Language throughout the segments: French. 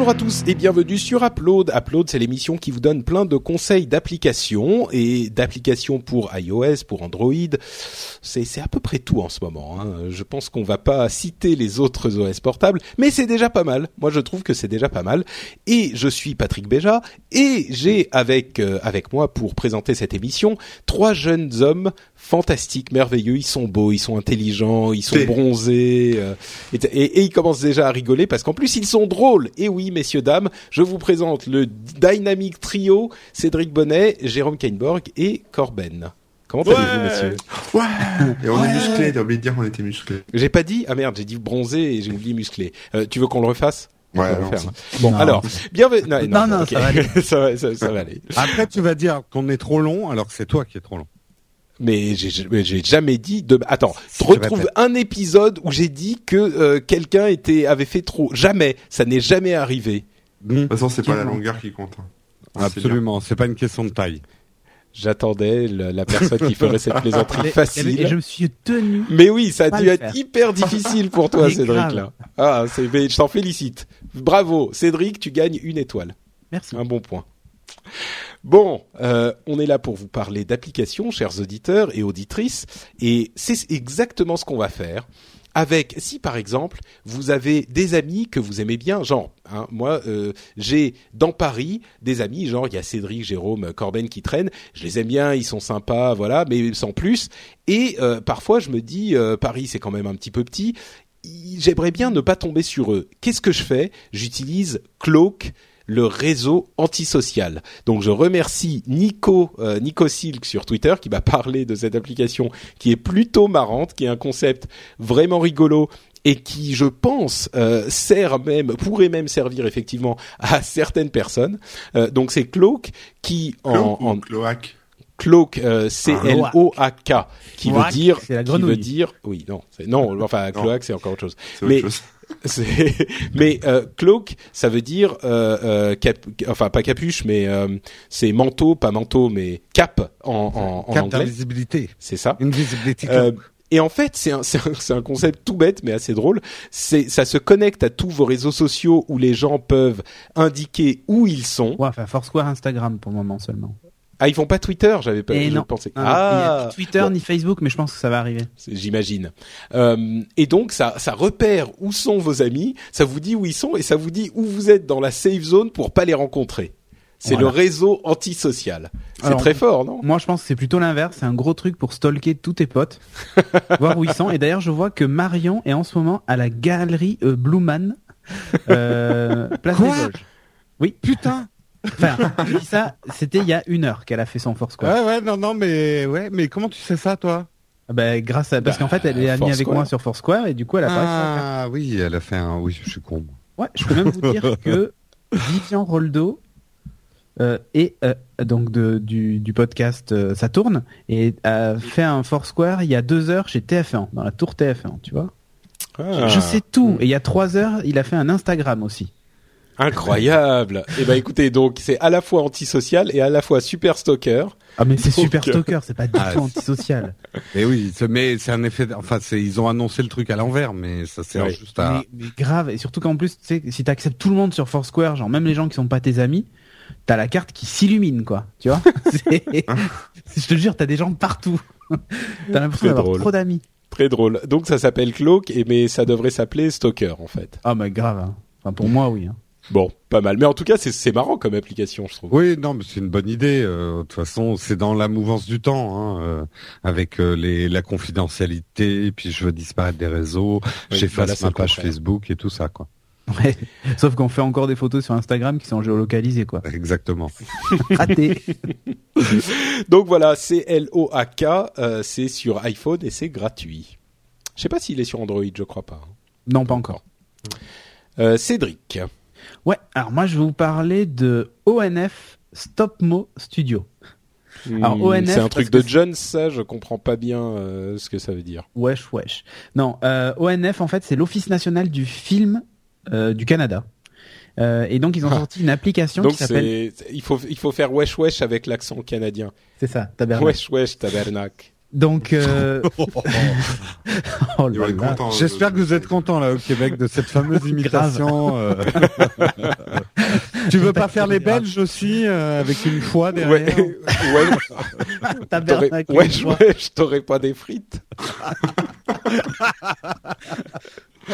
Bonjour à tous et bienvenue sur Upload. Upload, c'est l'émission qui vous donne plein de conseils d'applications et d'applications pour iOS, pour Android. C'est, à peu près tout en ce moment. Hein. Je pense qu'on va pas citer les autres OS portables, mais c'est déjà pas mal. Moi, je trouve que c'est déjà pas mal. Et je suis Patrick Béja et j'ai avec euh, avec moi pour présenter cette émission trois jeunes hommes fantastiques, merveilleux. Ils sont beaux, ils sont intelligents, ils sont bronzés euh, et, et- et ils commencent déjà à rigoler parce qu'en plus ils sont drôles. Et oui, messieurs dames, je vous présente le dynamique trio Cédric Bonnet, Jérôme Kainborg et Corben. Comment Ouais. allez-vous, messieurs Ouais Et on est musclés, t'as oublié de dire qu'on était musclés. J'ai pas dit Ah merde, j'ai dit bronzé et j'ai oublié musclé. Euh, tu veux qu'on le refasse? On Ouais, va le non, hein. Bon, Non. alors, bienvenue. Non, Non, non, ok. ça va aller. ça, va, ça, ça va aller. Après, tu vas dire qu'on est trop long, alors que c'est toi qui es trop long. Mais j'ai- jamais dit de. Attends, retrouve un épisode où j'ai dit que euh, quelqu'un était avait fait trop. Jamais, ça n'est jamais arrivé. De toute façon, c'est pas la longueur qui compte. hein. Absolument, c'est pas une question de taille. J'attendais la personne qui ferait cette plaisanterie facile. et je me suis tenu. Mais oui, ça a dû être faire. hyper difficile pour toi, Cédric. grave. Là. Ah, je t'en félicite. Bravo, Cédric, tu gagnes une étoile. Merci. Un bon point. Bon, euh, on est là pour vous parler d'applications, chers auditeurs et auditrices, et c'est exactement ce qu'on va faire. Avec, si par exemple vous avez des amis que vous aimez bien, genre, hein, moi euh, j'ai dans Paris des amis, genre il y a Cédric, Jérôme, Corben qui traînent, je les aime bien, ils sont sympas, voilà, mais sans plus. Et euh, parfois je me dis, Paris c'est quand même un petit peu petit, j'aimerais bien ne pas tomber sur eux. Qu'est-ce que je fais? J'utilise Cloak, le réseau antisocial. Donc je remercie Nico euh, Nico Silk sur Twitter qui m'a parlé de cette application qui est plutôt marrante, qui est un concept vraiment rigolo et qui, je pense, euh, sert même, pourrait même servir effectivement à certaines personnes. Euh, donc c'est Cloak qui en, Cloak en cloaque Cloak, euh, C L O A K, qui veut Cloaque, dire, qui veut dire, oui, non, c'est- non, enfin cloaque c'est encore autre chose. C'est autre Mais- chose. Mais euh, cloak, ça veut dire, euh, euh, cap- enfin pas capuche, mais euh, c'est manteau, pas manteau, mais cap en, en, en Cap anglais. d'invisibilité. C'est ça. Invisibility. Euh, et en fait, c'est un, c'est un, c'est un concept tout bête, mais assez drôle. C'est, ça se connecte à tous vos réseaux sociaux où les gens peuvent indiquer où ils sont. Ouais, enfin, Foursquare, Instagram pour le moment seulement. Ah, ils font pas Twitter, j'avais pas, Et je non. pensais. Non, non, il y a ah, ni Twitter bon. ni Facebook, mais je pense que ça va arriver. J'imagine. Euh, et donc ça, ça repère où sont vos amis, ça vous dit où ils sont et ça vous dit où vous êtes dans la safe zone pour pas les rencontrer. C'est Voilà. le réseau antisocial. C'est très fort, non? Moi, je pense que c'est plutôt l'inverse. C'est un gros truc pour stalker tous tes potes, voir où ils sont. Et d'ailleurs, je vois que Marion est en ce moment à la galerie euh, Blueman, euh, place Quoi? Des Vosges. Oui, Putain. Enfin, je dis ça, c'était il y a une heure qu'elle a fait son Foursquare. Ouais, ouais, non, non, mais ouais, mais comment tu sais ça, toi? Ah Bah, grâce à, parce Bah, qu'en fait, elle est amie avec moi sur Foursquare et du coup, elle a faire. Ah oui, elle a fait un. Oui, je suis con. Ouais, je peux même vous dire que Vivian Roldo euh, et euh, donc de, du, du podcast euh, Ça tourne et a fait un Foursquare il y a deux heures chez TF1 dans la tour TF1, tu vois? Ah, Je sais tout. Et il y a trois heures, il a fait un Instagram aussi. Incroyable. et ben écoutez, donc c'est à la fois antisocial et à la fois super stalker. Ah mais c'est super euh, stalker, c'est pas du Ah, tout antisocial. Et oui, mais c'est un effet. Enfin, ils ont annoncé le truc à l'envers, mais ça sert Oui. juste à. Mais, mais grave. Et surtout qu'en plus, tu sais, si t'acceptes tout le monde sur Foursquare, genre même les gens qui sont pas tes amis, t'as la carte qui s'illumine, quoi. Tu vois Je te jure, t'as des gens partout. T'as l'impression d'avoir trop d'amis. Très drôle. Donc ça s'appelle Cloak, et mais ça devrait s'appeler Stalker en fait. Ah mais grave. hein. Enfin pour moi, oui. hein. Bon, pas mal. Mais en tout cas, c'est c'est marrant comme application, je trouve. Oui, non, mais c'est une bonne idée. euh, De toute façon, c'est dans la mouvance du temps, hein, euh, avec euh, les, la confidentialité. Et puis je veux disparaître des réseaux. Oui, J'efface ma page. Facebook et tout ça, quoi. Ouais. Sauf qu'on fait encore des photos sur Instagram qui sont géolocalisées, quoi. Exactement. Raté. Donc voilà, c'est L-O-A-K, euh, c'est sur iPhone et c'est gratuit. Je sais pas s'il est sur Android, je crois pas. hein. non, pas encore. Euh, Cédric. Ouais, alors moi je vais vous parler de ONF Stopmo Studio. Alors, ONF, c'est un truc de Jones, ça. Je comprends pas bien euh, ce que ça veut dire. Wesh, wesh. Non, euh, ONF en fait c'est l'Office national du film euh, du Canada. Et donc ils ont Ah. sorti une application Donc qui s'appelle. il faut, il faut faire wesh wesh avec l'accent canadien. C'est ça, tabernacle. Wesh wesh tabernacle. Donc, euh... oh content. J'espère que vous êtes content là au Québec de cette fameuse imitation. euh. tu veux pas faire les Belges aussi euh, avec une foi Ouais, derrière ouais, Tabernacle. wesh wesh, t'aurais pas des frites.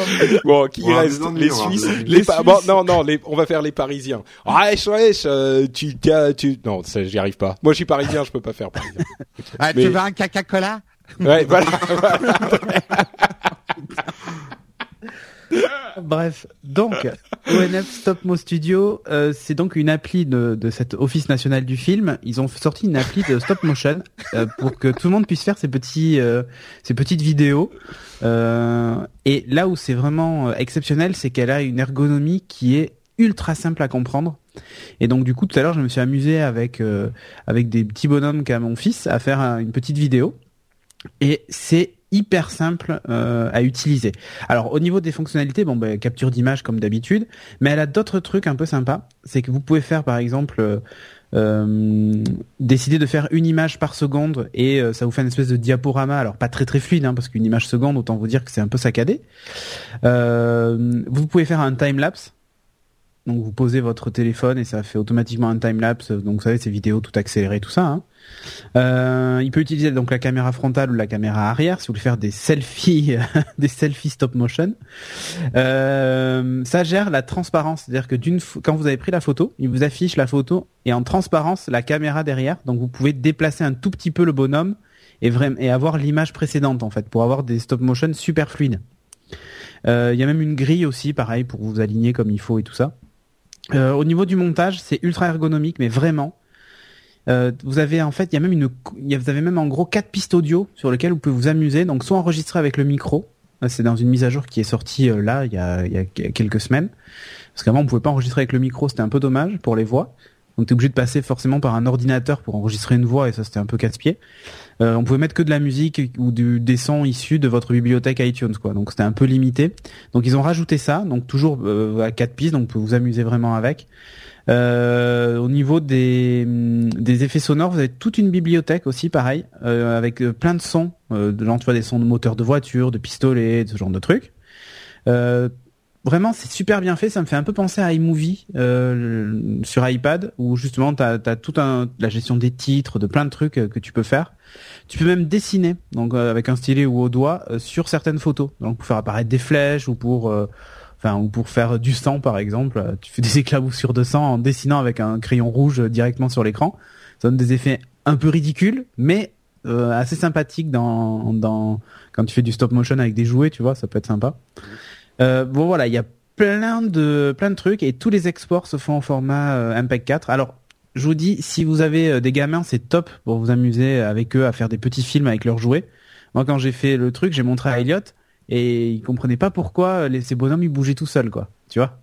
bon, qui reste Les ennuis, on va Suisses, les, bon, non, non, les, on va faire les Parisiens. Wesh wesh, euh, tu, tu, non, ça, j'y arrive pas. Moi, je suis Parisien, je peux pas faire Parisien. Ah, Mais- Tu veux un Coca-Cola? Ouais, voilà. Bref, donc ONF Stopmo Studio, euh, c'est donc une appli de, de cet Office national du film. Ils ont sorti une appli de stop motion euh, pour que tout le monde puisse faire ses petits, euh, ses petites vidéos. Euh, et là où c'est vraiment euh, exceptionnel, c'est qu'elle a une ergonomie qui est ultra simple à comprendre. Et donc du coup, tout à l'heure, je me suis amusé avec euh, avec des petits bonhommes qu'a mon fils à faire un- une petite vidéo. Et c'est hyper simple euh, à utiliser. Alors au niveau des fonctionnalités, bon bah, capture d'image comme d'habitude, mais elle a d'autres trucs un peu sympas. C'est que vous pouvez faire par exemple euh, euh, décider de faire une image par seconde et ça vous fait une espèce de diaporama. Alors pas très très fluide hein, parce qu'une image seconde, autant vous dire que c'est un peu saccadé. Vous pouvez faire un time lapse. Donc vous posez votre téléphone et ça fait automatiquement un time lapse. Donc vous savez ces vidéos tout accélérées, tout ça. Hein. Euh, il peut utiliser donc la caméra frontale ou la caméra arrière si vous voulez faire des selfies, des selfies stop motion. Euh, ça gère la transparence, c'est-à-dire que d'une quand vous avez pris la photo, il vous affiche la photo et en transparence la caméra derrière. Donc vous pouvez déplacer un tout petit peu le bonhomme et et avoir l'image précédente en fait pour avoir des stop motion super fluides. Euh, Il y a même une grille aussi, pareil pour vous aligner comme il faut et tout ça. Euh, au niveau du montage, c'est ultra ergonomique, mais vraiment. Euh, vous avez en fait, il y a même une, y a- vous avez même en gros quatre pistes audio sur lesquelles vous pouvez vous amuser. Donc soit enregistrer avec le micro, c'est dans une mise à jour qui est sortie euh, là il y a, il y a quelques semaines. Parce qu'avant on pouvait pas enregistrer avec le micro, c'était un peu dommage pour les voix. Donc t'es obligé de passer forcément par un ordinateur pour enregistrer une voix et ça c'était un peu casse-pied. Euh, on pouvait mettre que de la musique ou du, des sons issus de votre bibliothèque iTunes quoi. Donc c'était un peu limité. Donc ils ont rajouté ça, donc toujours euh, à quatre pistes, donc vous pouvez vous amuser vraiment avec. Euh, au niveau des, des effets sonores, vous avez toute une bibliothèque aussi, pareil, euh, avec plein de sons, de genre, tu vois, des sons de moteurs de voiture, de pistolets, ce genre de trucs. Vraiment, c'est super bien fait. Ça me fait un peu penser à iMovie euh, sur iPad, où justement, tu as, toute un, la gestion des titres, de plein de trucs euh, que tu peux faire. Tu peux même dessiner, donc euh, avec un stylet ou au doigt, sur certaines photos. Donc pour faire apparaître des flèches ou pour enfin ou pour faire du sang par exemple, tu fais des éclaboussures de sang en dessinant avec un crayon rouge directement sur l'écran. Ça donne des effets un peu ridicules, mais assez sympathiques dans quand tu fais du stop motion avec des jouets, tu vois, ça peut être sympa. Euh, bon voilà, il y a plein de plein de trucs et tous les exports se font en format euh, MPEG 4. Alors je vous dis, si vous avez euh, des gamins, c'est top pour vous amuser avec eux à faire des petits films avec leurs jouets. Moi, quand j'ai fait le truc, j'ai montré à Elliot et il comprenait pas pourquoi les, ces bonhommes ils bougeaient tout seuls, quoi. Tu vois?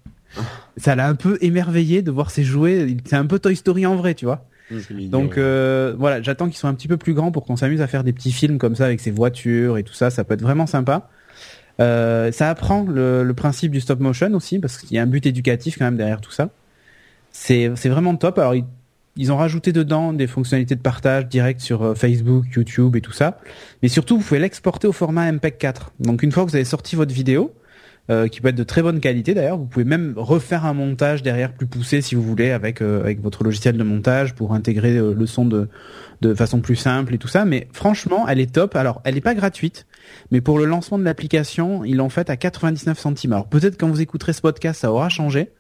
Ça l'a un peu émerveillé de voir ces jouets. C'est un peu Toy Story en vrai, tu vois? Donc euh, voilà, j'attends qu'ils soient un petit peu plus grands pour qu'on s'amuse à faire des petits films comme ça avec ces voitures et tout ça. Ça peut être vraiment sympa. Euh, ça apprend le, principe du stop motion aussi parce qu'il y a un but éducatif quand même derrière tout ça. C'est c'est vraiment top. Alors ils, ils ont rajouté dedans des fonctionnalités de partage direct sur euh, Facebook, YouTube et tout ça. Mais surtout, vous pouvez l'exporter au format MPEG 4. Donc une fois que vous avez sorti votre vidéo, euh, qui peut être de très bonne qualité d'ailleurs, vous pouvez même refaire un montage derrière plus poussé si vous voulez avec euh, avec votre logiciel de montage pour intégrer euh, le son de de façon plus simple et tout ça. Mais franchement, elle est top. Alors, elle n'est pas gratuite, mais pour le lancement de l'application, ils l'ont faite à 99 centimes. Alors peut-être quand vous écouterez ce podcast, ça aura changé.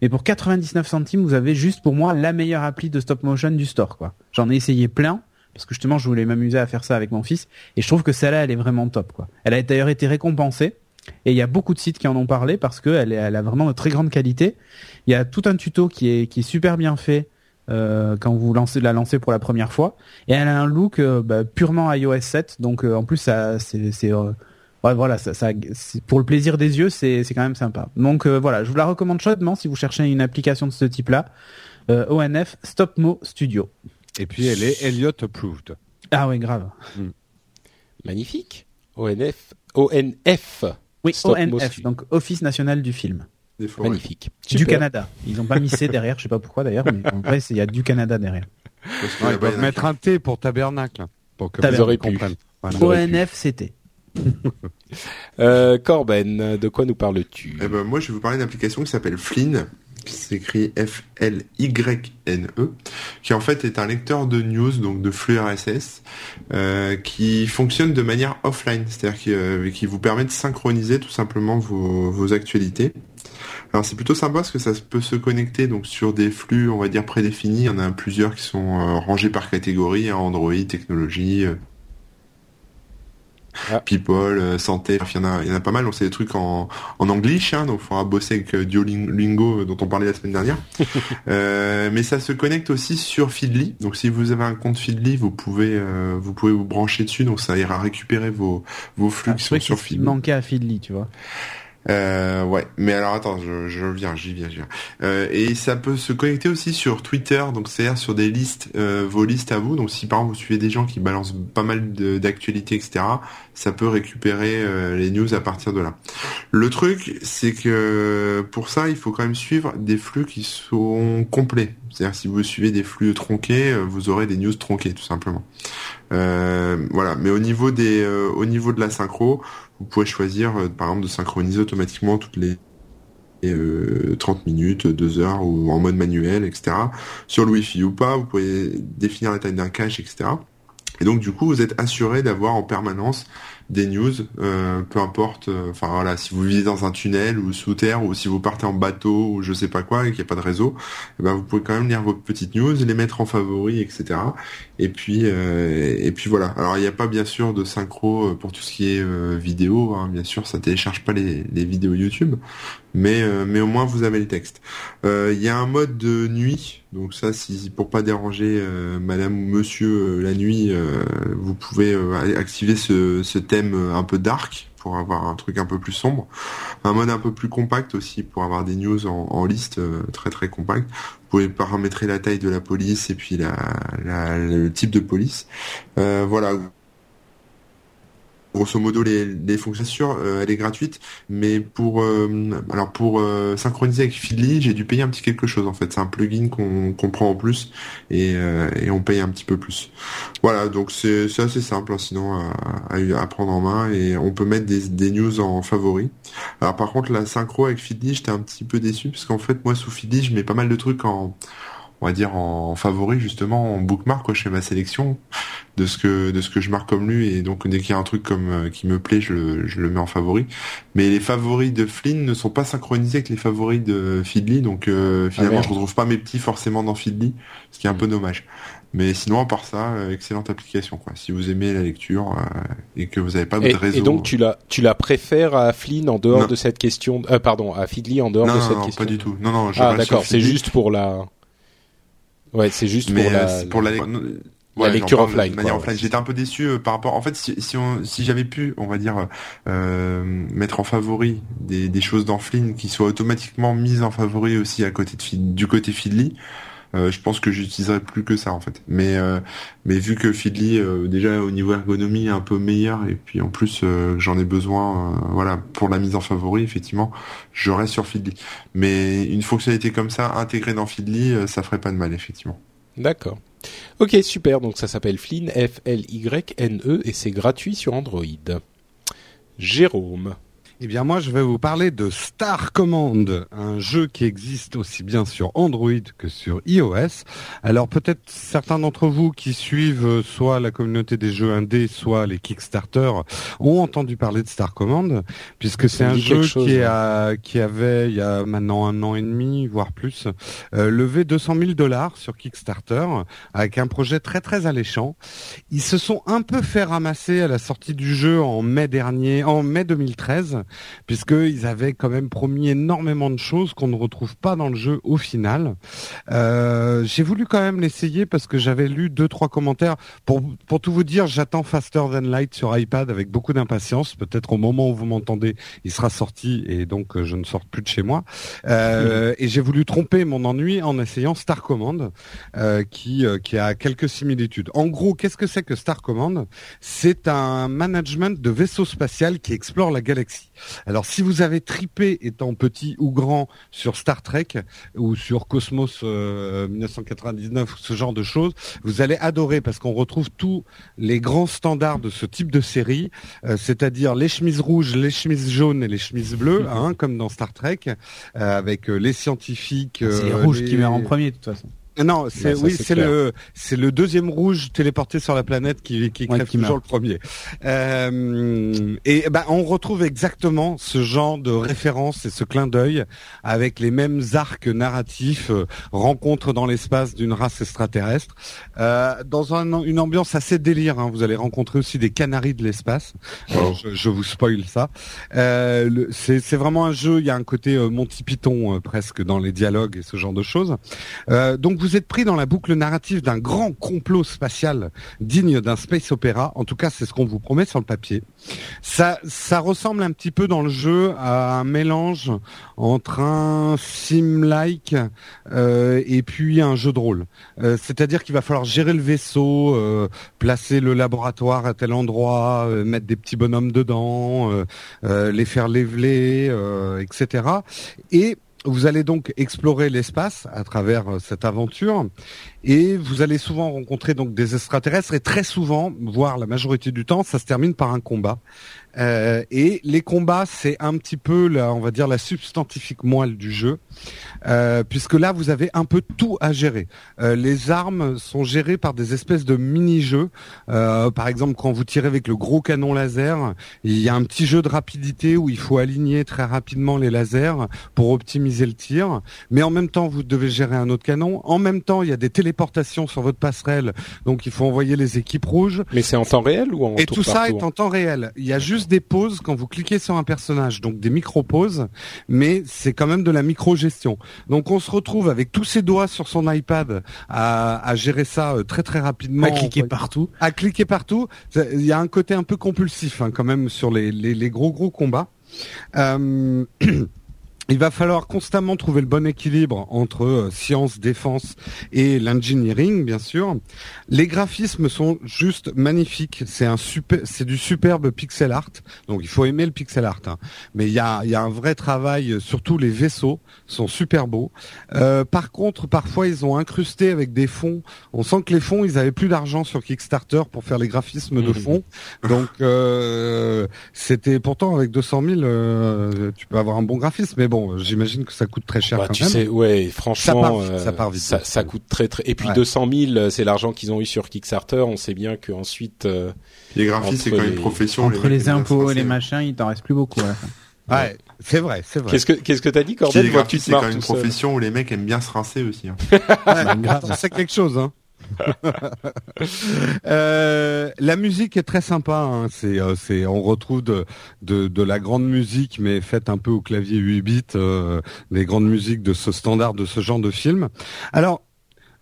Mais pour 99 centimes, vous avez juste pour moi la meilleure appli de stop motion du store, quoi. J'en ai essayé plein parce que justement, je voulais m'amuser à faire ça avec mon fils et je trouve que celle-là, elle est vraiment top, quoi. Elle a d'ailleurs été récompensée et il y a beaucoup de sites qui en ont parlé parce que elle, a vraiment de très grande qualité. Il y a tout un tuto qui est qui est super bien fait euh, quand vous lancez la lancez pour la première fois et elle a un look euh, bah, purement iOS 7 donc euh, en plus ça c'est c'est euh, Ouais, voilà, ça, ça, pour le plaisir des yeux, c'est c'est quand même sympa. Donc euh, voilà, je vous la recommande chaudement si vous cherchez une application de ce type-là. Euh, ONF Stopmo Studio. Et puis elle est Elliott approved. Ah ouais, grave. Magnifique. ONF, ONF. Oui, Stop ONF, donc Office National du Film. Magnifique. Du. Canada. Ils ont pas mis C derrière, je sais pas pourquoi d'ailleurs, mais en vrai, c'est- il y a du Canada derrière. Parce que Ouais, ils a mettre un T pour tabernacle. Pour que Tabernacle. vous. Voilà. Auraient pu. ONFCT. Euh, Corben, de quoi nous parles-tu? Eh ben, moi, je vais vous parler d'une application qui s'appelle Flynn, qui s'écrit F-L-Y-N-E, qui en fait est un lecteur de news, donc de flux RSS, euh, qui fonctionne de manière offline, c'est-à-dire qui, euh, vous permet de synchroniser tout simplement vos, actualités. Alors c'est plutôt sympa parce que ça peut se connecter donc sur des flux, on va dire prédéfinis. Il y en a plusieurs qui sont euh, rangés par catégorie, hein, Android, technologie, Ah. people, euh, santé. Il y en a, il y en a pas mal. Donc c'est des trucs en en anglish, hein, donc il faudra bosser avec euh, Duolingo euh, dont on parlait la semaine dernière. Euh, mais ça se connecte aussi sur Feedly. Donc si vous avez un compte Feedly, vous pouvez euh, vous pouvez vous brancher dessus. Donc ça ira récupérer vos vos flux Ah, qui sont sur Feedly. manquait à Feedly, tu vois. Euh, ouais, mais alors attends, je, je viens, j'y viens, j'y viens. Euh, et ça peut se connecter aussi sur Twitter, donc c'est-à-dire sur des listes, euh, vos listes à vous. Donc si par exemple vous suivez des gens qui balancent pas mal d'actualités, etc., ça peut récupérer euh, les news à partir de là. Le truc, c'est que pour ça, il faut quand même suivre des flux qui sont complets. C'est-à-dire si vous suivez des flux tronqués, euh, vous aurez des news tronquées, tout simplement. Euh, voilà. Mais au niveau des, euh, au niveau de la synchro, vous pouvez choisir, euh, par exemple, de synchroniser automatiquement toutes les euh, 30 minutes, 2 heures ou en mode manuel, etc. Sur le Wi-Fi ou pas, vous pouvez définir la taille d'un cache, etc. Et donc du coup, vous êtes assuré d'avoir en permanence des news, euh, peu importe. euh, Enfin voilà, si vous vivez dans un tunnel ou sous terre ou si vous partez en bateau ou je sais pas quoi et qu'il n'y a pas de réseau, eh ben vous pouvez quand même lire vos petites news, les mettre en favoris, etc. Et puis euh, et puis voilà. Alors il n'y a pas bien sûr de synchro pour tout ce qui est vidéo. Hein. Bien sûr, ça télécharge pas les vidéos YouTube, mais euh, mais au moins vous avez le texte. Euh, Il y a un mode de nuit. Donc ça, si pour pas déranger euh, Madame ou Monsieur euh, la nuit, euh, vous pouvez activer ce, ce thème un peu dark pour avoir un truc un peu plus sombre. Un mode un peu plus compact aussi pour avoir des news en, en liste très très compact. Vous pouvez paramétrer la taille de la police et puis la, la- le type de police. Voilà. Grosso modo, les, les fonctions, euh, elle est gratuite, mais pour euh, alors pour euh, synchroniser avec Feedly, j'ai dû payer un petit quelque chose en fait. C'est un plugin qu'on qu'on prend en plus et, euh, et on paye un petit peu plus. Voilà, donc c'est assez simple hein, sinon à, à, à prendre en main et on peut mettre des, des news en favori. Alors par contre la synchro avec Feedly, j'étais un petit peu déçu parce qu'en fait moi sous Feedly, je mets pas mal de trucs en on va dire en favori justement en bookmark quoi je fais ma sélection de ce que de ce que je marque comme lu et donc dès qu'il y a un truc comme euh, qui me plaît je le, je le mets en favori. Mais les favoris de Flynn ne sont pas synchronisés avec les favoris de Feedly donc euh, finalement merde. je retrouve pas mes petits forcément dans Feedly ce qui est un peu dommage. Mais sinon à part ça euh, excellente application quoi. Si vous aimez la lecture euh, et que vous avez pas de réseau et donc tu la tu la préfères à Flynn en dehors Non. de cette question euh, pardon à Feedly en dehors non, de non, cette non, question pas du tout. Non non je ah d'accord c'est juste pour la ouais c'est juste mais pour euh, la, c'est pour la, la- non, la ouais, lecture offline, manière. J'étais un peu déçu euh, par rapport. En fait, si, si, on, si j'avais pu, on va dire, euh, mettre en favori des, des choses dans Flynn qui soient automatiquement mises en favori aussi à côté de du côté Feedly, euh, je pense que j'utiliserais plus que ça en fait. Mais euh, vu que Feedly euh, déjà au niveau ergonomie est un peu meilleur et puis en plus euh, j'en ai besoin, voilà, pour la mise en favori effectivement, je reste sur Feedly. Mais une fonctionnalité comme ça intégrée dans euh, ça ferait pas de mal effectivement. D'accord. Ok, super. Donc ça s'appelle Flynn, F-L-Y-N-E, et c'est gratuit sur Android. Jérôme. Eh bien, moi, je vais vous parler de Star Command, un jeu qui existe aussi bien sur Android que sur iOS. Alors, peut-être certains d'entre vous qui suivent euh, soit la communauté des jeux indés, soit les Kickstarter, ont entendu parler de Star Command, puisque c'est un jeu chose, qui, ouais. a, qui avait, il y a maintenant un an et demi, voire plus, euh, levé 200 000 dollars sur Kickstarter, avec un projet très très alléchant. Ils se sont un peu fait ramasser à la sortie du jeu en mai dernier, en mai 2013, puisqu'ils avaient quand même promis énormément de choses qu'on ne retrouve pas dans le jeu au final. Euh, j'ai voulu quand même l'essayer parce que j'avais lu deux trois commentaires. Pour pour tout vous dire, j'attends Faster Than Light sur iPad avec beaucoup d'impatience. Peut-être au moment où vous m'entendez, il sera sorti et donc euh, je ne sors plus de chez moi. Euh, et j'ai voulu tromper mon ennui en essayant Star Command, qui qui a quelques similitudes. En gros, qu'est-ce que c'est que Star Command? C'est un management de vaisseau spatial qui explore la galaxie. Alors si vous avez tripé étant petit ou grand sur Star Trek ou sur Cosmos 1999 ou ce genre de choses, vous allez adorer parce qu'on retrouve tous les grands standards de ce type de série, euh, c'est-à-dire les chemises rouges, les chemises jaunes et les chemises bleues, hein, comme dans Star Trek, euh, avec euh, les scientifiques. C'est les rouges qui meurent en premier de toute façon. Non, c'est Bah, ça, oui, c'est c'est le c'est le deuxième rouge téléporté sur la planète qui qui Ouais, crève qui toujours meurt. le premier. Euh, et ben on retrouve exactement ce genre de référence et ce clin d'œil avec les mêmes arcs narratifs, euh, rencontre dans l'espace d'une race extraterrestre, euh, dans un- une ambiance assez délire. hein. Vous allez rencontrer aussi des canaris de l'espace. Oh. Je, je vous spoil ça. Euh, c'est c'est vraiment un jeu. Il y a un côté euh, Monty Python euh, presque dans les dialogues et ce genre de choses. Euh, donc vous êtes pris dans la boucle narrative d'un grand complot spatial digne d'un space opéra. En tout cas, c'est ce qu'on vous promet sur le papier. Ça, ça ressemble un petit peu dans le jeu à un mélange entre un sim-like euh, et puis un jeu de rôle. Euh, C'est-à-dire qu'il va falloir gérer le vaisseau, euh, placer le laboratoire à tel endroit, euh, mettre des petits bonhommes dedans, euh, euh, les faire leveler, euh, etc. Et vous allez donc explorer l'espace à travers euh, cette aventure et vous allez souvent rencontrer donc des extraterrestres et très souvent, voire la majorité du temps, ça se termine par un combat. Euh, et les combats, c'est un petit peu, la, on va dire, la substantifique moelle du jeu, euh, puisque là, vous avez un peu tout à gérer. Euh, les armes sont gérées par des espèces de mini-jeux. Euh, par exemple, quand vous tirez avec le gros canon laser, il y a un petit jeu de rapidité où il faut aligner très rapidement les lasers pour optimiser le tir. Mais en même temps, vous devez gérer un autre canon. En même temps, il y a des téléportations sur votre passerelle, donc il faut envoyer les équipes rouges. Mais c'est en temps réel ou en Et tour tout ça tour est en temps réel. Il y a juste des pauses quand vous cliquez sur un personnage, donc des micro-pauses, mais c'est quand même de la micro-gestion. Donc on se retrouve avec tous ses doigts sur son iPad à, à gérer ça euh, très très rapidement. À cliquer partout. À cliquer partout. Il y a un côté un peu compulsif hein, quand même sur les, les, les gros gros combats. Euh, Il va falloir constamment trouver le bon équilibre entre euh, science, défense et l'engineering, bien sûr. Les graphismes sont juste magnifiques. C'est un super, c'est du superbe pixel art. Donc il faut aimer le pixel art. hein. Mais il y a, il y a un vrai travail. euh, Surtout les vaisseaux sont super beaux. Euh, par contre, parfois ils ont incrusté avec des fonds. On sent que les fonds, ils avaient plus d'argent sur Kickstarter pour faire les graphismes de Mhm. fond. Donc euh, c'était pourtant avec 200 000, euh, tu peux avoir un bon graphisme. Mais bon, j'imagine que ça coûte très cher Bah, quand tu même. sais, ouais, franchement, part vite, euh, ça part vite. ça, ça coûte très très. Et puis Ouais. 200 000, euh, c'est l'argent qu'ils ont eu sur Kickstarter. On sait bien qu'ensuite, euh, Les graphistes, c'est quand même une profession. Entre les impôts et les machins, il t'en reste plus beaucoup. à la fin. Ouais, c'est vrai, c'est vrai. qu'est-ce que qu'est-ce que t'as dit, te c'est quand même une profession où les mecs aiment bien se rincer aussi. hein. Ouais, c'est quelque chose, hein. Euh, la musique est très sympa. Hein. C'est, euh, c'est, on retrouve de, de, de la grande musique, mais faite un peu au clavier 8 bits, euh, des grandes musiques de ce standard, de ce genre de film. Alors,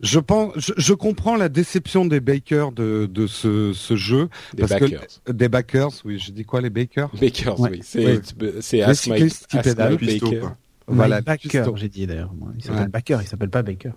je pense, je, je comprends la déception des bakers de, de ce, ce jeu, Des parce que- des backers. Oui, je dis quoi, les bakers? Bakers, Ouais. oui. C'est Oui. c'est Ask Mike- Ask. Mike Baker. Voilà, j'ai dit d'ailleurs. Il s'appelle Ouais. Baker, il s'appelle pas Baker.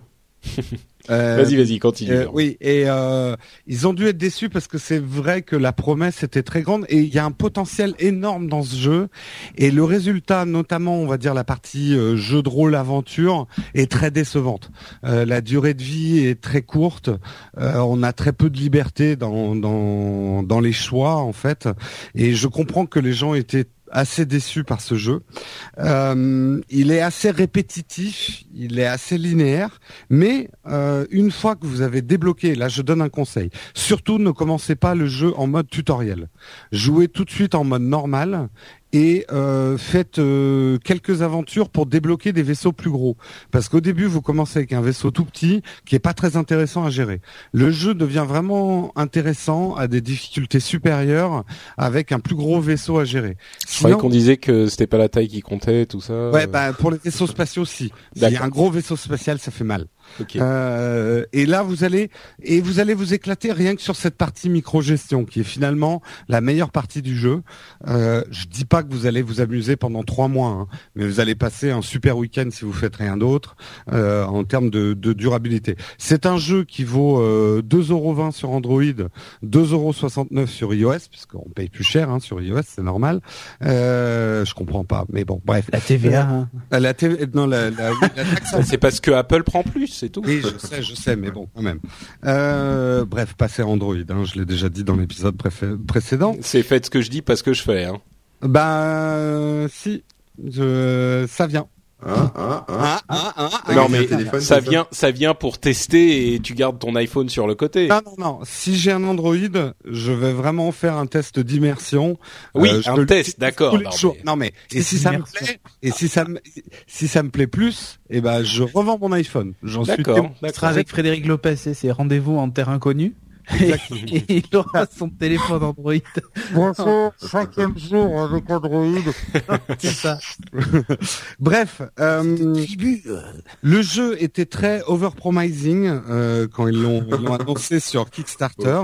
Euh, Vas-y, vas-y, continue. Euh, oui, et euh, ils ont dû être déçus parce que c'est vrai que la promesse était très grande et il y a un potentiel énorme dans ce jeu et le résultat, notamment on va dire la partie euh, jeu de rôle aventure, est très décevante. Euh, la durée de vie est très courte, euh, on a très peu de liberté dans, dans dans les choix en fait et je comprends que les gens étaient assez déçus par ce jeu. Euh, il est assez répétitif, il est assez linéaire, mais euh, une fois que vous avez débloqué, là je donne un conseil, surtout ne commencez pas le jeu en mode tutoriel. Jouez tout de suite en mode normal et euh, faites euh, quelques aventures pour débloquer des vaisseaux plus gros. Parce qu'au début, vous commencez avec un vaisseau tout petit qui est pas très intéressant à gérer. Le jeu devient vraiment intéressant à des difficultés supérieures avec un plus gros vaisseau à gérer. Je croyais qu'on disait que c'était pas la taille qui comptait, tout ça. Ouais, bah pour les vaisseaux spatiaux, si. S'il y a D'accord. un gros vaisseau spatial, ça fait mal. Ok. Euh, et là, vous allez et vous allez vous éclater rien que sur cette partie micro-gestion, qui est finalement la meilleure partie du jeu. Euh, je dis pas que vous allez vous amuser pendant trois mois, hein, mais vous allez passer un super week-end si vous faites rien d'autre euh, en termes de, de durabilité. C'est un jeu qui vaut euh, 2,20€ sur Android, 2,69€ sur iOS, puisqu'on paye plus cher hein, sur iOS, c'est normal. Euh, je comprends pas, mais bon, bref. La TVA. hein. La TV, non, la, la, oui, la taxe C'est parce que Apple prend plus, c'est tout. oui, je sais, je sais, mais bon, quand même. Euh, bref, passer Android, hein, je l'ai déjà dit dans l'épisode précédent. C'est faites ce que je dis parce que je fais. Hein. Ben, si, je, ça vient. Ah, ah, ah. ah, ah, Avec non mais téléphone, ça vient, ça vient pour tester et tu gardes ton iPhone sur le côté. Non, non, non. Si j'ai un Android, je vais vraiment faire un test d'immersion. Oui, Euh, un test, d'accord. Non, mais- Non, mais et si ça me plaît, et si ça me, si ça me plaît plus, eh ben, je revends mon iPhone. J'en suis d'accord. avec Frédéric Lopez et ses rendez-vous en terre inconnue. Et, il aura son téléphone Android. Bonjour, cinquième jour avec Android. C'est ça. Bref, euh, le jeu était très overpromising euh, quand ils l'ont ils l'ont annoncé sur Kickstarter.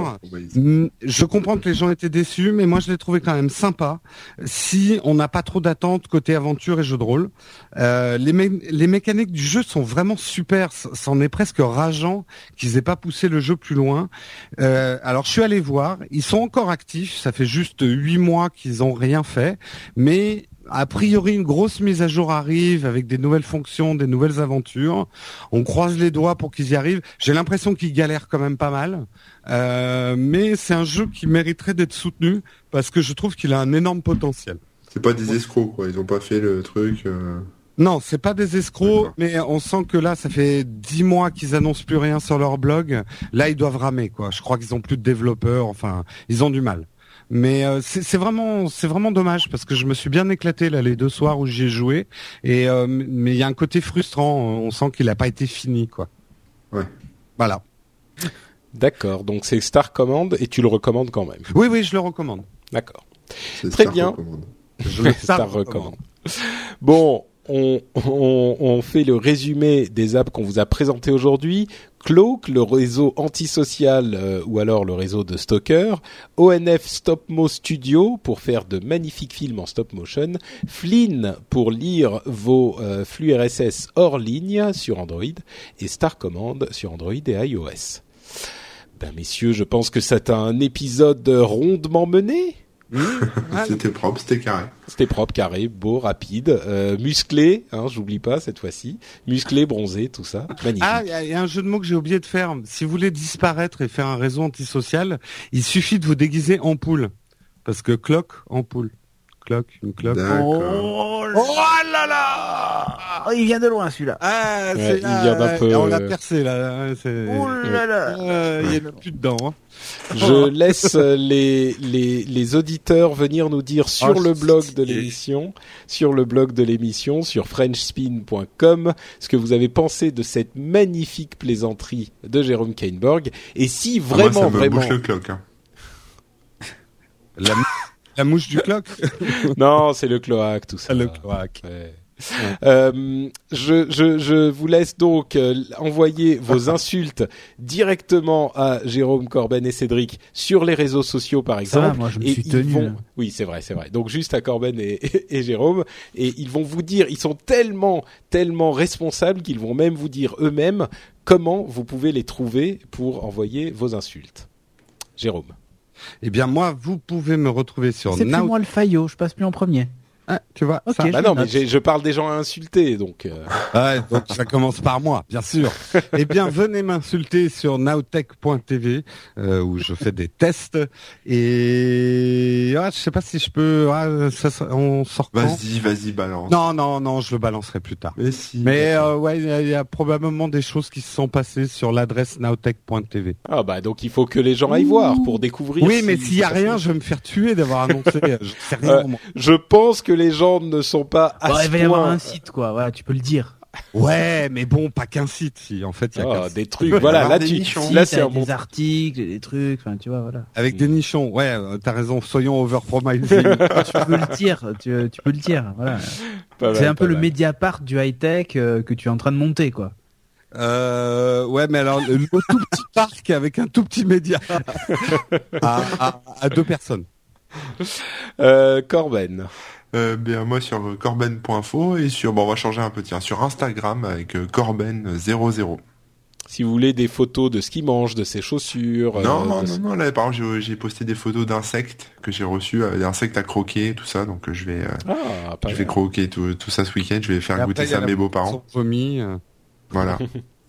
Mm, Je comprends que les gens étaient déçus, mais moi je l'ai trouvé quand même sympa. Si on n'a pas trop d'attentes côté aventure et jeu de rôle, Euh, les, mé- les mécaniques du jeu sont vraiment super. C'en est presque rageant qu'ils aient pas poussé le jeu plus loin. Euh, alors je suis allé voir, ils sont encore actifs. Ça fait juste huit mois qu'ils ont rien fait, mais a priori une grosse mise à jour arrive avec des nouvelles fonctions, des nouvelles aventures. On croise les doigts pour qu'ils y arrivent. J'ai l'impression qu'ils galèrent quand même pas mal. Euh, mais c'est un jeu qui mériterait d'être soutenu parce que je trouve qu'il a un énorme potentiel. C'est pas des escrocs, quoi. Ils ont pas fait le truc. euh, Non, c'est pas des escrocs, mais on sent que là, ça fait dix mois qu'ils annoncent plus rien sur leur blog. Là, ils doivent ramer, quoi. Je crois qu'ils ont plus de développeurs. Enfin, ils ont du mal. Mais euh, c'est vraiment, c'est vraiment dommage parce que je me suis bien éclaté là les deux soirs où j'y ai joué. Et euh, mais il y a un côté frustrant. On sent qu'il a pas été fini, quoi. Ouais. Voilà. D'accord. Donc c'est Star Command et tu le recommandes quand même. Oui, oui, je le recommande. D'accord. Très Star bien. recommande. Je le Star ça recommande. Bon, on, fait le résumé des apps qu'on vous a présentées aujourd'hui. Cloak, le réseau antisocial euh, ou alors le réseau de Stalker, ONF Stopmo Studio pour faire de magnifiques films en stop motion, Flynn pour lire vos euh, flux RSS hors ligne sur Android et Star Command sur Android et iOS. Ben messieurs, je pense que c'est un épisode rondement mené. Ah, C'était propre, c'était carré. C'était propre, carré, beau, rapide, euh, musclé, hein, j'oublie pas cette fois-ci, musclé, bronzé, tout ça, magnifique. Ah, il y, a- il y a un jeu de mots que j'ai oublié de faire. Si vous voulez disparaître et faire un réseau antisocial, il suffit de vous déguiser en poule. Parce que cloque, en poule. Cloque, une cloque. D'accord. Oh, là là Oh, Il vient de loin celui-là. Ah, Ouais, c'est il vient ah, peu, On l'a euh, percé là. hein, Oh là là Euh, Il y en a plus dedans. Hein. Je laisse euh, les, les, les auditeurs venir nous dire sur Oh, le blog de l'émission, sur le blog de l'émission, sur frenchspin.com, ce que vous avez pensé de cette magnifique plaisanterie de Jérôme Kainborg. Et si Ah, moi, vraiment, ça me vraiment, bouche le cloque. Hein. La, la mouche du cloque. non, c'est le cloaque, tout ça. le cloaque. Ouais. Euh, je, je, je vous laisse donc euh, envoyer vos insultes directement à Jérôme Corben et Cédric sur les réseaux sociaux par Ça exemple. va, moi je me Et suis tenu. vont-. Oui, c'est vrai, c'est vrai. Donc juste à Corben et, et, et Jérôme, et ils vont vous dire, ils sont tellement, tellement responsables qu'ils vont même vous dire eux-mêmes comment vous pouvez les trouver pour envoyer vos insultes. Jérôme. Eh bien moi, vous pouvez me retrouver sur C'est plus Now. moi le faillot, je passe plus en premier. Ah, tu vois Ok. ça je Bah non, mais je parle des gens à insulter, donc. euh, Ouais, donc ça commence par moi, bien sûr. Eh bien, venez m'insulter sur nowtech.tv euh, où je fais des tests et ah, je sais pas si je peux. ah, ça, ça- on sort Vas-y, vas-y, balance. Non, non, non, je le balancerai plus tard. Mais si. Mais euh, ouais, il y, a- il y a probablement des choses qui se sont passées sur l'adresse nowtech.tv. Ah bah donc il faut que les gens aillent voir pour découvrir. Oui, mais si- s'il y a rien, je vais me faire tuer d'avoir annoncé. je sais rien. Moi. Je pense que les gens ne sont pas à Bon, ce il va y avoir un site, quoi. Voilà, tu peux le dire. Ouais, mais bon, pas qu'un site. Si, en fait, il y a Ah, site. des trucs. Voilà, là tu, là c'est un avec bon. des articles, des trucs, enfin, tu vois, voilà. Avec des nichons. Ouais, euh, t'as raison. Soyons overpromising. tu peux le dire, tu, tu peux le dire, voilà. C'est mal, un peu pas le mal. Mediapart du high-tech euh, que tu es en train de monter, quoi. Euh, ouais, mais alors le, le tout petit parc avec un tout petit média à, à, à deux personnes. Euh, Corben. Euh, bien, moi sur corben.info et sur, bon, on va changer un peu, tiens, sur Instagram avec euh, corben00. Si vous voulez des photos de ce qu'il mange, de ses chaussures. non, euh, non, non, non, là, par exemple, j'ai- posté des photos d'insectes que j'ai reçus, euh, d'insectes à croquer, tout ça, donc je vais, euh, Ah, je vais croquer tout, tout ça ce week-end, je vais faire Et goûter après, ça à mes beaux-parents. Vomi. Voilà.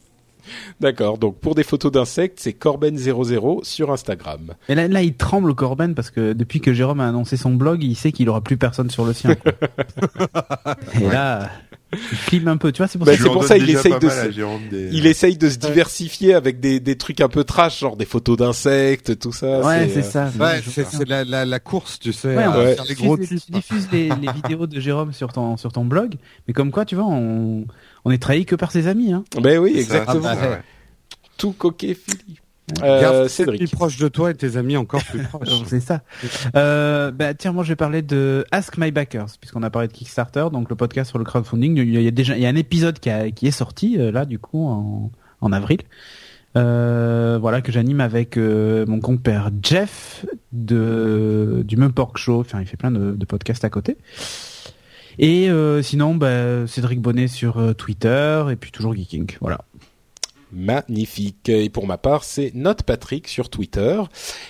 D'accord. Donc pour des photos d'insectes, c'est Corben00 sur Instagram. Et là, là, il tremble Corben parce que depuis que Jérôme a annoncé son blog, il sait qu'il aura plus personne sur le sien. quoi. Et là, il clime un peu, tu vois, c'est pour Bah, ça c'est pour il déjà essaye de se- des- Il essaye de se diversifier avec des, des trucs un peu trash, genre des photos d'insectes, tout ça. Ouais, c'est euh, ça. Ouais, c'est la, la, la course, tu sais. Ouais, on Ouais. faire les gros tu diffuses les, les vidéos de Jérôme sur ton sur ton blog, mais comme quoi, tu vois, on on est trahi que par ses amis, hein. Ben oui, ça, exactement. c'est ça, ouais. Tout coquet Philly. Euh, Cédric. amis proches de toi et tes amis encore plus proches. C'est ça. Euh, bah tiens, moi je vais parler de Ask My Backers puisqu'on a parlé de Kickstarter, donc le podcast sur le crowdfunding. Il y a déjà il y a un épisode qui, a, qui est sorti euh, là du coup en, en avril. Euh, voilà que j'anime avec euh, mon compère Jeff de du même Pork Show. Enfin, il fait plein de, de podcasts à côté. Et euh, sinon, bah, Cédric Bonnet sur euh, Twitter et puis toujours Geeking. Voilà. Magnifique. Et pour ma part, c'est Note Patrick sur Twitter.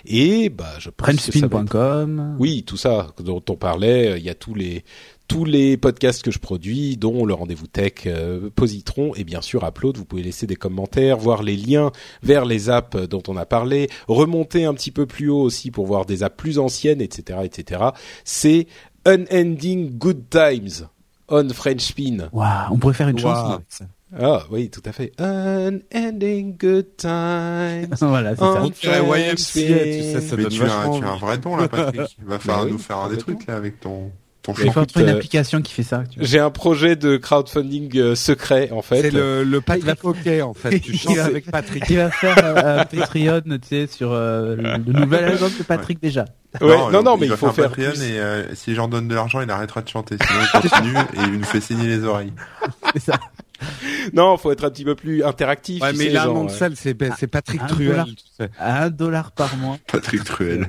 Et bah, je pense que ça va être-. Oui, tout ça dont on parlait. Il y a tous les tous les podcasts que je produis, dont le rendez-vous tech, euh, Positron et bien sûr Upload. Vous pouvez laisser des commentaires, voir les liens vers les apps dont on a parlé, remonter un petit peu plus haut aussi pour voir des apps plus anciennes, etc., etc. C'est Unending Good Times on French Spin. Waouh, on pourrait faire une Waouh. chanson avec ça. Ah oui, tout à fait. Unending Good Times. voilà, c'est ça. On dirait YMCA, tu sais, ça Mais donne tu as, tu as un vrai don là, Patrick. Il va Bah falloir oui, nous faire des complètement. trucs là avec ton, ton Il chant. faut trouver une euh, application qui fait ça. tu vois. J'ai un projet de crowdfunding euh, secret en fait. C'est le, le Patrick Hockey, en fait. Tu chantes avec Patrick. Il va faire euh, un Patreon, tu sais, sur euh, le, nouvel album de Patrick déjà. Ouais, non, non, mais il va faut faire un Patreon plus. et euh, si les gens donnent de l'argent, il arrêtera de chanter. Sinon, il continue et il nous fait saigner les oreilles. C'est ça. Non, faut être un petit peu plus interactif. Ouais, mais un genre, nom de salle, c'est c'est Patrick un Truel. dollar. tu sais. À un dollar par mois. Patrick Truel.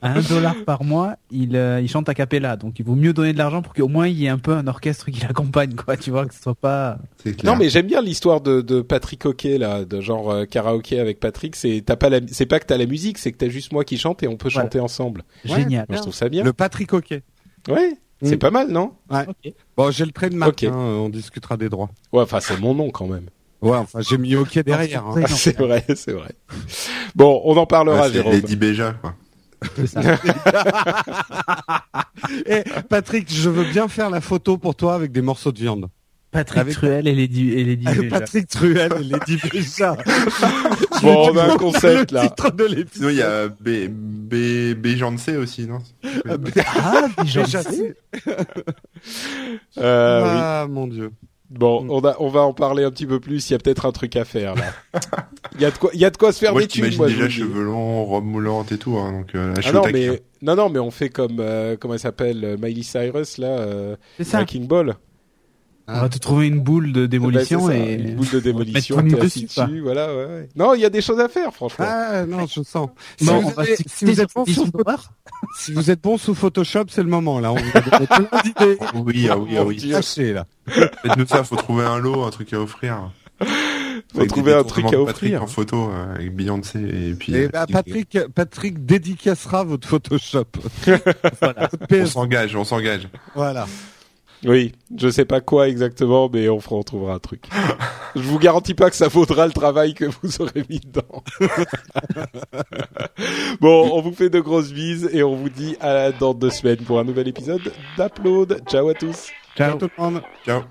À un dollar par mois, il, euh, il chante a cappella. Donc il vaut mieux donner de l'argent pour qu'au moins il y ait un peu un orchestre qui l'accompagne, quoi. Tu vois, que ce soit pas. Non, mais j'aime bien l'histoire de, de Patrick Hockey là, de genre euh, karaoké avec Patrick. C'est t'as pas la, c'est pas que t'as la musique, c'est que t'as juste moi qui chante et on peut Voilà. chanter ensemble. Ouais. Génial. Moi, je trouve ça bien. Le Patrick Hockey. Ouais, c'est Mm. pas mal, non? Ok. Bon, j'ai le trademark, Ok. hein, on discutera des droits. Ouais, enfin c'est mon nom quand même. Ouais, enfin, j'ai mis Hockey derrière. hein. C'est vrai, c'est vrai. Bon, on en parlera, Ouais, c'est Jérôme. Lady Béja, quoi. c'est ça. Eh, Patrick, je veux bien faire la photo pour toi avec des morceaux de viande. Patrick Avec- Truel et Lady, et Lady Béja. Patrick Truel et Lady Béja. Bon, on a un concept là. Titre de l'épisode. Sinon, il y a B, B, Béjancé aussi, non? Ah, déjà, Béja, c'est- Euh, oui. Ah, mon dieu. Bon, on, a, on va en parler un petit peu plus. Il y a peut-être un truc à faire là. Il y a de quoi, il y a de quoi se faire Moi, des thunes, moi, déjà cheveux longs, robe moulante et tout, hein, donc, euh, là, Ah non mais non non mais on fait comme euh, comment elle s'appelle euh, Miley Cyrus là euh, c'est ça. Wrecking Ball On va te trouver une boule de démolition Bah, c'est ça, et une boule de démolition mettre dessus, dessus voilà ouais, ouais. non il y a des choses à faire franchement Ah, non, je sens. Si, vous, on va avez- se si vous êtes bon sous, sur l'histoire. si vous êtes bon sous Photoshop, c'est le moment, là. On vous a d'idées. Oui, ah oui, ah oui. Caché, là. Faites-nous ça, faut trouver un lot, un truc à offrir. Faut trouver un truc à de Patrick offrir. en photo euh, avec Beyoncé et puis. Et euh, bah, Steve- Patrick, Patrick dédicacera votre Photoshop. Voilà. On s'engage, on s'engage. voilà. Oui, je sais pas quoi exactement, mais on, fera, on trouvera un truc. je vous garantis pas que ça vaudra le travail que vous aurez mis dedans. bon, on vous fait de grosses bises et on vous dit à dans deux semaines pour un nouvel épisode d'Upload. Ciao à tous. Ciao. Tout le monde. Ciao.